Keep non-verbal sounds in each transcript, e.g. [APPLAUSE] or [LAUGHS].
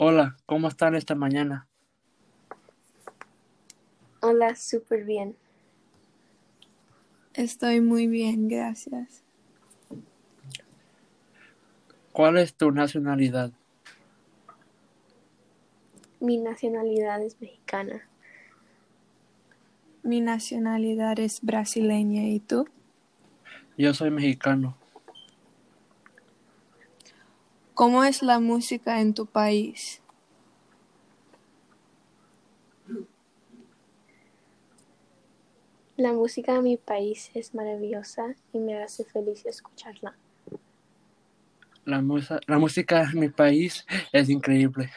Hola, ¿cómo están esta mañana? Hola, súper bien. Estoy muy bien, gracias. ¿Cuál es tu nacionalidad? Mi nacionalidad es mexicana. Mi nacionalidad es brasileña, ¿y tú? Yo soy mexicano. ¿Cómo es la música en tu país? La música de mi país es maravillosa y me hace feliz escucharla. La, musa- la música en mi país es increíble.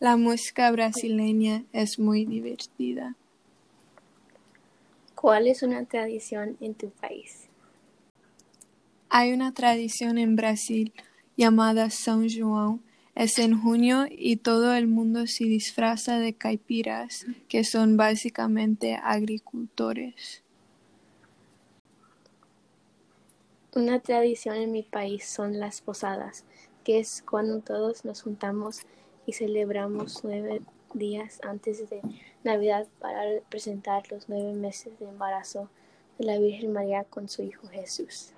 La música brasileña es muy divertida. ¿Cuál es una tradición en tu país? Hay una tradición en Brasil llamada São João. Es en junio y todo el mundo se disfraza de caipiras, que son básicamente agricultores. Una tradición en mi país son las posadas, que es cuando todos nos juntamos y celebramos nueve días antes de Navidad para presentar los nueve meses de embarazo de la Virgen María con su Hijo Jesús.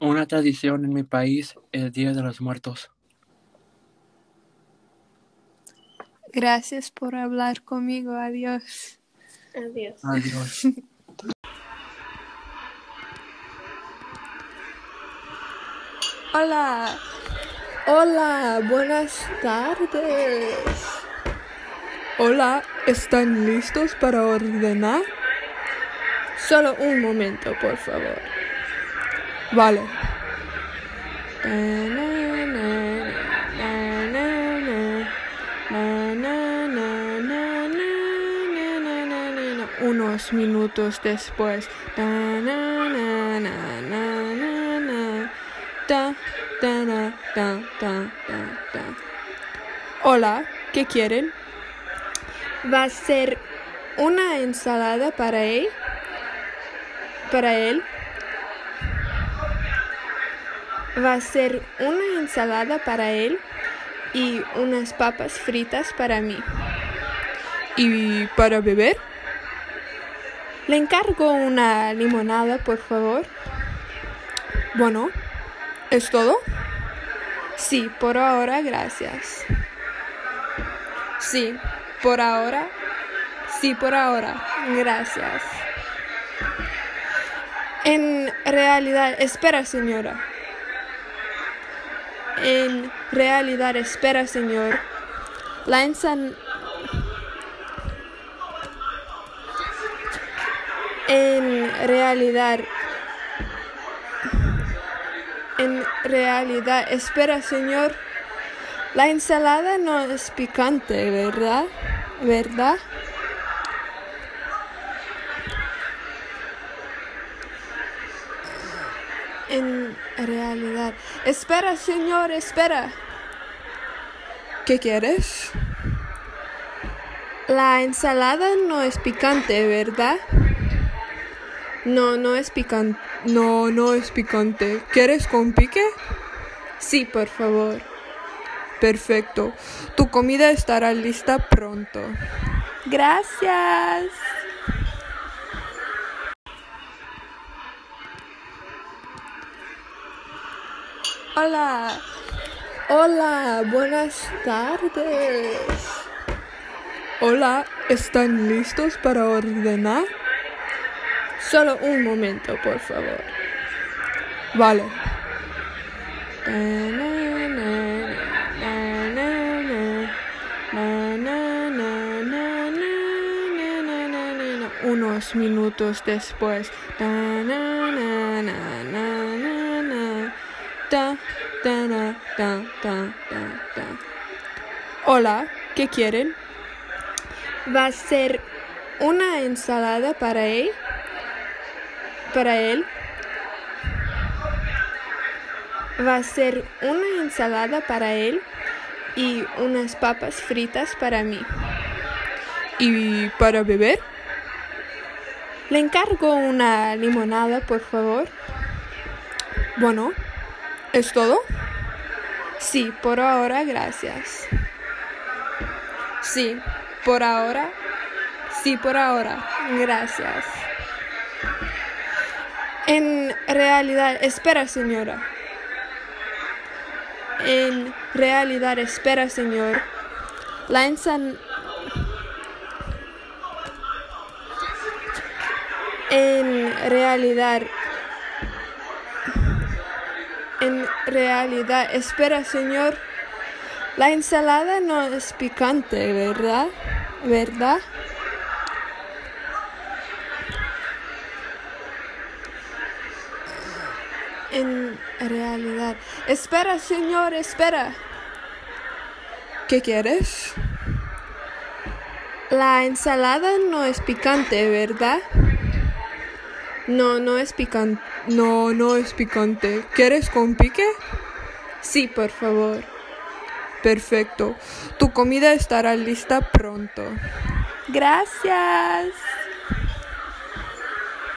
Una tradición en mi país es el Día de los Muertos. Gracias por hablar conmigo. Adiós. Adiós. Adiós. [LAUGHS] Hola, hola, buenas tardes. Hola, ¿están listos para ordenar? Solo un momento, por favor. Vale. Unos minutos después. Hola, ¿qué quieren? Va a ser una ensalada para él. Para él. Va a ser una ensalada para él y unas papas fritas para mí. ¿Y para beber? Le encargo una limonada, por favor. Bueno, ¿es todo? Sí, por ahora, gracias. Sí, por ahora. Sí, por ahora. Gracias. En realidad, espera, señora. En realidad, espera, señor. La ensan... En realidad... En realidad, espera, señor. La ensalada no es picante, ¿verdad? ¿Verdad? En realidad. Espera, señor, espera. ¿Qué quieres? La ensalada no es picante, ¿verdad? No, no es picante. No, no es picante. ¿Quieres con pique? Sí, por favor. Perfecto. Tu comida estará lista pronto. Gracias. Hola. Hola, buenas tardes. Hola, ¿están listos para ordenar? Solo un momento, por favor. Vale. Na, na, na, Ta, ta, ta. Hola, ¿qué quieren? Va a ser una ensalada para él. Para él. Va a ser una ensalada para él y unas papas fritas para mí. ¿Y para beber? Le encargo una limonada, por favor. Bueno, ¿Es todo? Sí, por ahora, gracias. Sí, por ahora. Sí, por ahora. Gracias. En realidad, espera, señora. En realidad, espera, señor. La ensan... En realidad... En realidad, espera, señor. La ensalada no es picante, ¿verdad? ¿Verdad? En realidad. Espera, señor, espera. ¿Qué quieres? La ensalada no es picante, ¿verdad? No, no es picante. No, no es picante. ¿Quieres con pique? Sí, por favor. Perfecto. Tu comida estará lista pronto. Gracias.